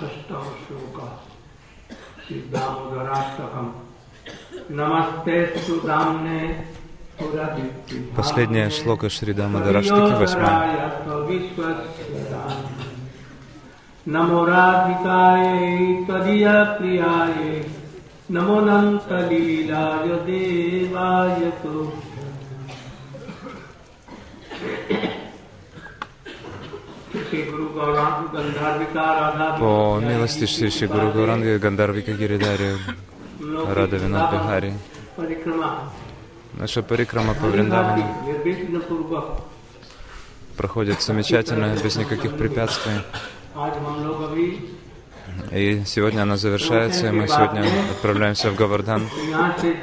षष्टम श्लोक श्री दामोदराष्टकम नमस्ते सुदामने Последняя шлока Шри Дамадараштаки, восьмая. नमो राधिकाय त्वदीय प्रियाय नमो नन्तलीलाय देवाय तो По милости Шри Шри Гуру Гауранги Гандарвика Гиридари Рада Винод Бихари Наша парикрама по Вриндавану проходит замечательно, без никаких препятствий. И сегодня она завершается, и мы сегодня отправляемся в Гавардан.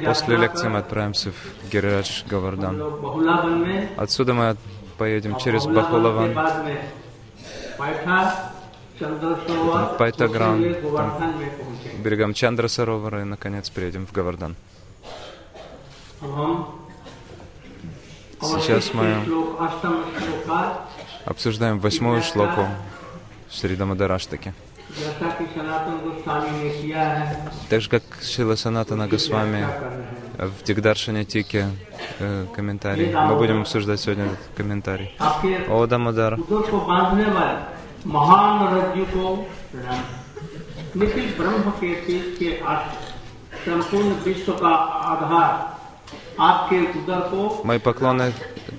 После лекции мы отправимся в Гирирадж Гавардан. Отсюда мы поедем через Бахулаван, Пайтагран, берегам Чандра Саровара, и, наконец, приедем в Гавардан. Сейчас мы обсуждаем восьмую шлоку Шри Дамадараштаки. Так же, как Шила Санатана Госвами в Дигдаршане Тике э, комментарий. Мы будем обсуждать сегодня этот комментарий. О, Дамадар. Мои поклоны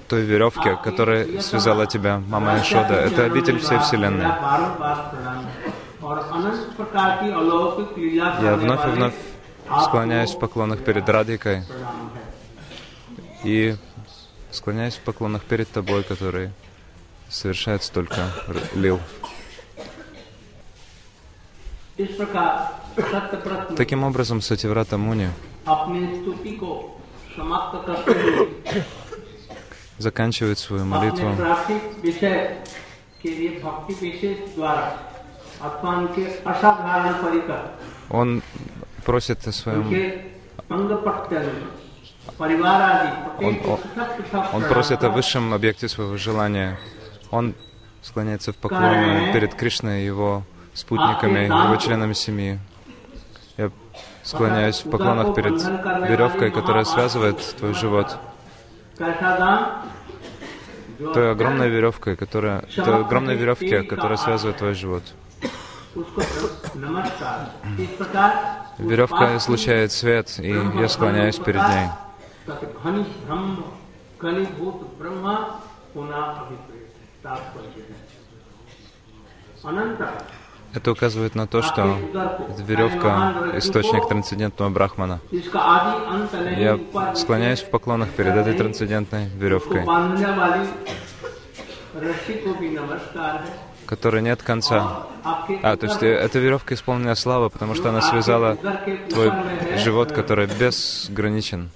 той веревке, которая связала тебя, Мама Ишода. Это обитель всей Вселенной. Я вновь и вновь склоняюсь в поклонах перед Радикой и склоняюсь в поклонах перед Тобой, который совершает столько лил. Таким образом, Сативрата Муни заканчивает свою молитву он просит о своем... Он, он, он просит о высшем объекте своего желания. Он склоняется в поклоне перед Кришной и его спутниками, его членами семьи. Я склоняюсь в поклонах перед веревкой, которая связывает твой живот. Той огромной веревкой, которая, той огромной веревке, которая связывает твой живот. Веревка излучает свет, и я склоняюсь перед ней. Это указывает на то, что эта веревка — источник трансцендентного брахмана. Я склоняюсь в поклонах перед этой трансцендентной веревкой которой нет конца. А, то есть э, эта веревка исполнена слава, потому что она связала твой живот, который безграничен.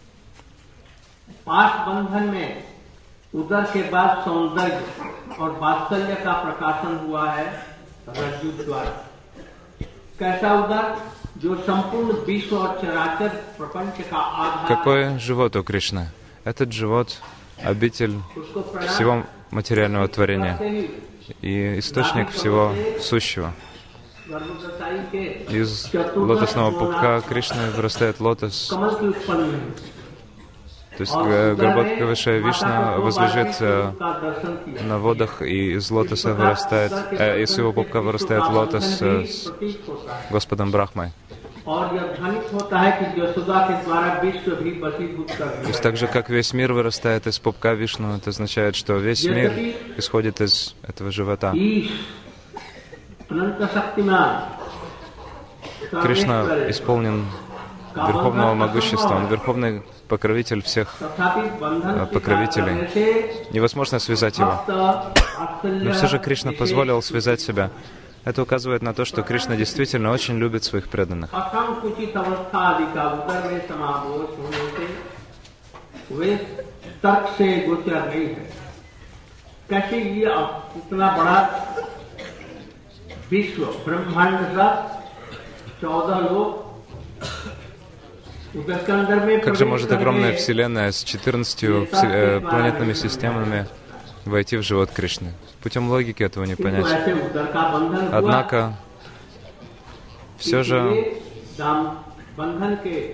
Какой живот у Кришны? Этот живот — обитель всего материального творения и источник всего сущего. Из лотосного пупка Кришны вырастает лотос. То есть э, Гарбатка Высшая Вишна возлежит э, на водах, и из лотоса вырастает, э, из его пупка вырастает лотос э, с Господом Брахмой. То есть так же, как весь мир вырастает из пупка Вишну, это означает, что весь мир исходит из этого живота. Кришна исполнен верховного могущества, он верховный покровитель всех э, покровителей. Невозможно связать его. Но все же Кришна позволил связать себя это указывает на то, что Кришна действительно очень любит своих преданных. Как же может огромная Вселенная с 14 э, планетными системами войти в живот Кришны. Путем логики этого не понять. Однако Все же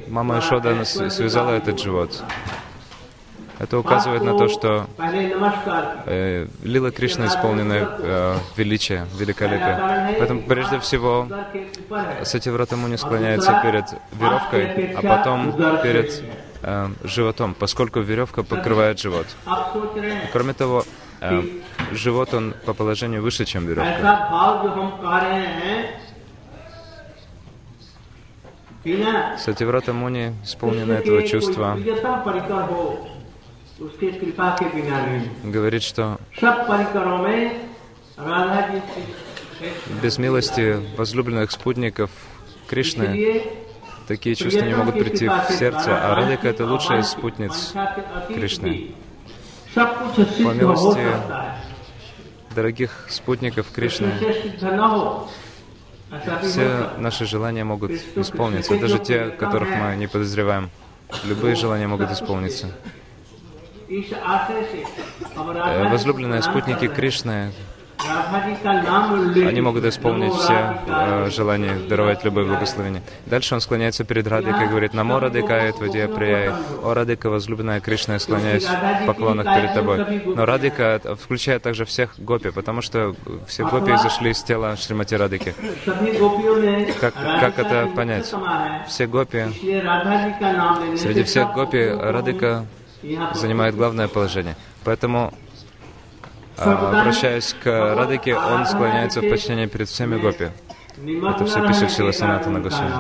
мама Ишода связала этот живот. Это указывает на то, что э, Лила Кришна исполнена э, величие, великолепие. Поэтому прежде всего Сативрата Муни склоняется перед веревкой, а потом перед э, животом, поскольку веревка покрывает живот. Кроме того, живот он по положению выше, чем веревка. Сативрата Муни исполнена этого чувства говорит, что без милости возлюбленных спутников Кришны такие чувства не могут прийти в сердце, а Радика — это лучшая из спутниц Кришны. По милости дорогих спутников Кришны все наши желания могут исполниться, даже те, которых мы не подозреваем. Любые желания могут исполниться. Э, возлюбленные спутники Кришны, они могут исполнить все э, желания, даровать любое благословение. Дальше он склоняется перед Радикой и говорит, «Намо Радикая Твадия Прияй». «О, Радика, возлюбленная Кришна, я склоняюсь в поклонах перед тобой». Но Радика включает также всех гопи, потому что все гопи зашли из тела Шримати Радики. Как, как это понять? Все гопи, среди всех гопи Радика занимает главное положение. Поэтому, обращаясь к Радыке, он склоняется в подчинении перед всеми гопи. Это все пишет Шила Саната на Госвами.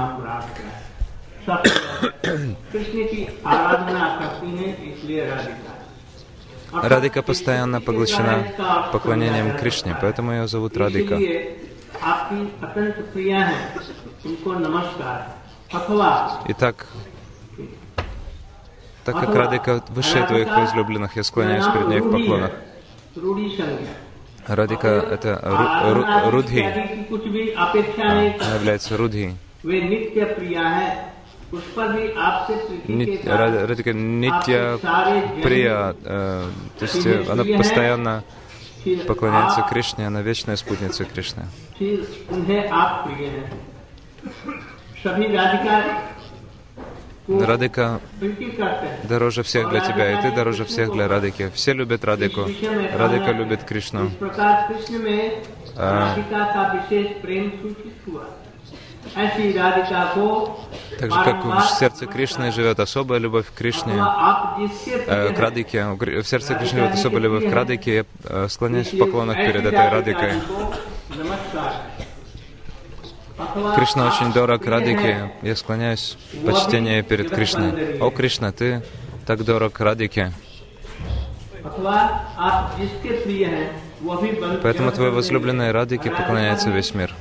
Радика постоянно поглощена поклонением Кришне, поэтому ее зовут Радика. Итак, так как Радика высшая твоих возлюбленных, я склоняюсь перед ней в поклонах. Радика — это ру, ру, Рудхи. Она является Рудхи. Радика Нитья Прия, э, то есть она постоянно поклоняется Кришне, она вечная спутница Кришны. Радика дороже всех для тебя, и ты дороже всех для Радики. Все любят Радику. Радика любит Кришну. А, так же, как в сердце Кришны живет особая любовь к Кришне, э, к Радике, в сердце Кришны живет особая любовь к Радике, я э, склоняюсь в поклонах перед этой Радикой. Кришна очень дорог Радике. Я склоняюсь в перед Кришной. О, Кришна, ты так дорог Радике. Поэтому твой возлюбленной Радике поклоняется весь мир.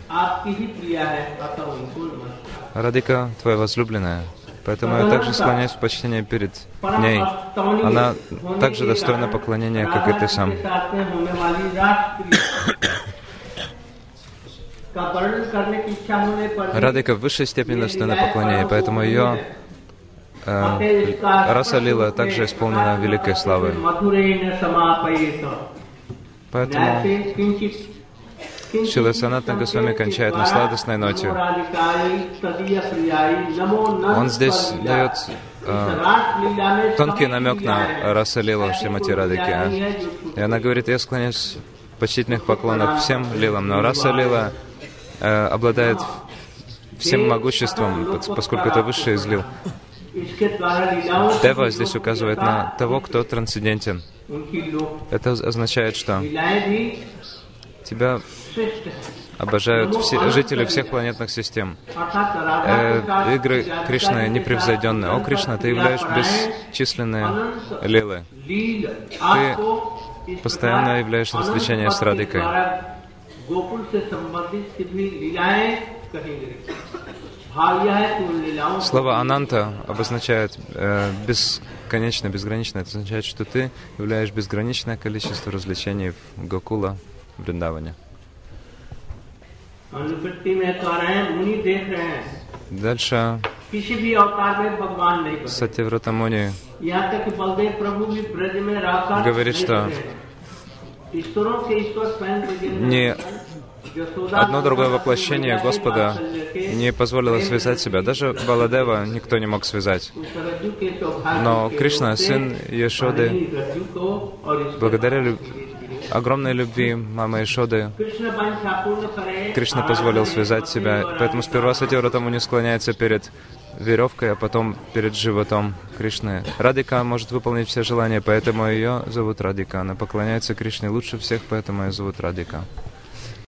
Радика твоя возлюбленная. Поэтому я также склоняюсь в почтение перед ней. Она также достойна поклонения, как и ты сам. Радика в высшей степени достойна поклонения, поэтому ее э, раса Лила также исполнена великой славой. Поэтому Шила Санатна Госвами кончает на сладостной ноте. Он здесь дает э, тонкий намек на раса Лила Шримати Радики. И она говорит, я склоняюсь почтительных поклонах всем лилам, но раса Лила э, обладает всем могуществом, поскольку это высший из лил. Дева здесь указывает на того, кто трансцендентен. Это означает, что тебя обожают все, жители всех планетных систем. Э, игры Кришны непревзойденные. О, Кришна, ты являешь бесчисленные лилы. Ты постоянно являешь развлечение с Радикой. गोकुल से संबंधित कितनी लीलाएं कहेंगे Слово «ананта» обозначает э, бесконечно, безгранично. Это означает, что ты являешь безграничное количество развлечений в Гокула, в Вриндаване. Дальше Сатьяврата Муни говорит, что не одно другое воплощение Господа не позволила связать себя. Даже Баладева никто не мог связать. Но Кришна, сын Ешоды, благодаря люб... огромной любви мамы Ешоды, Кришна позволил связать себя. Поэтому сперва Сативратаму не склоняется перед веревкой, а потом перед животом Кришны. Радика может выполнить все желания, поэтому ее зовут Радика. Она поклоняется Кришне лучше всех, поэтому ее зовут Радика.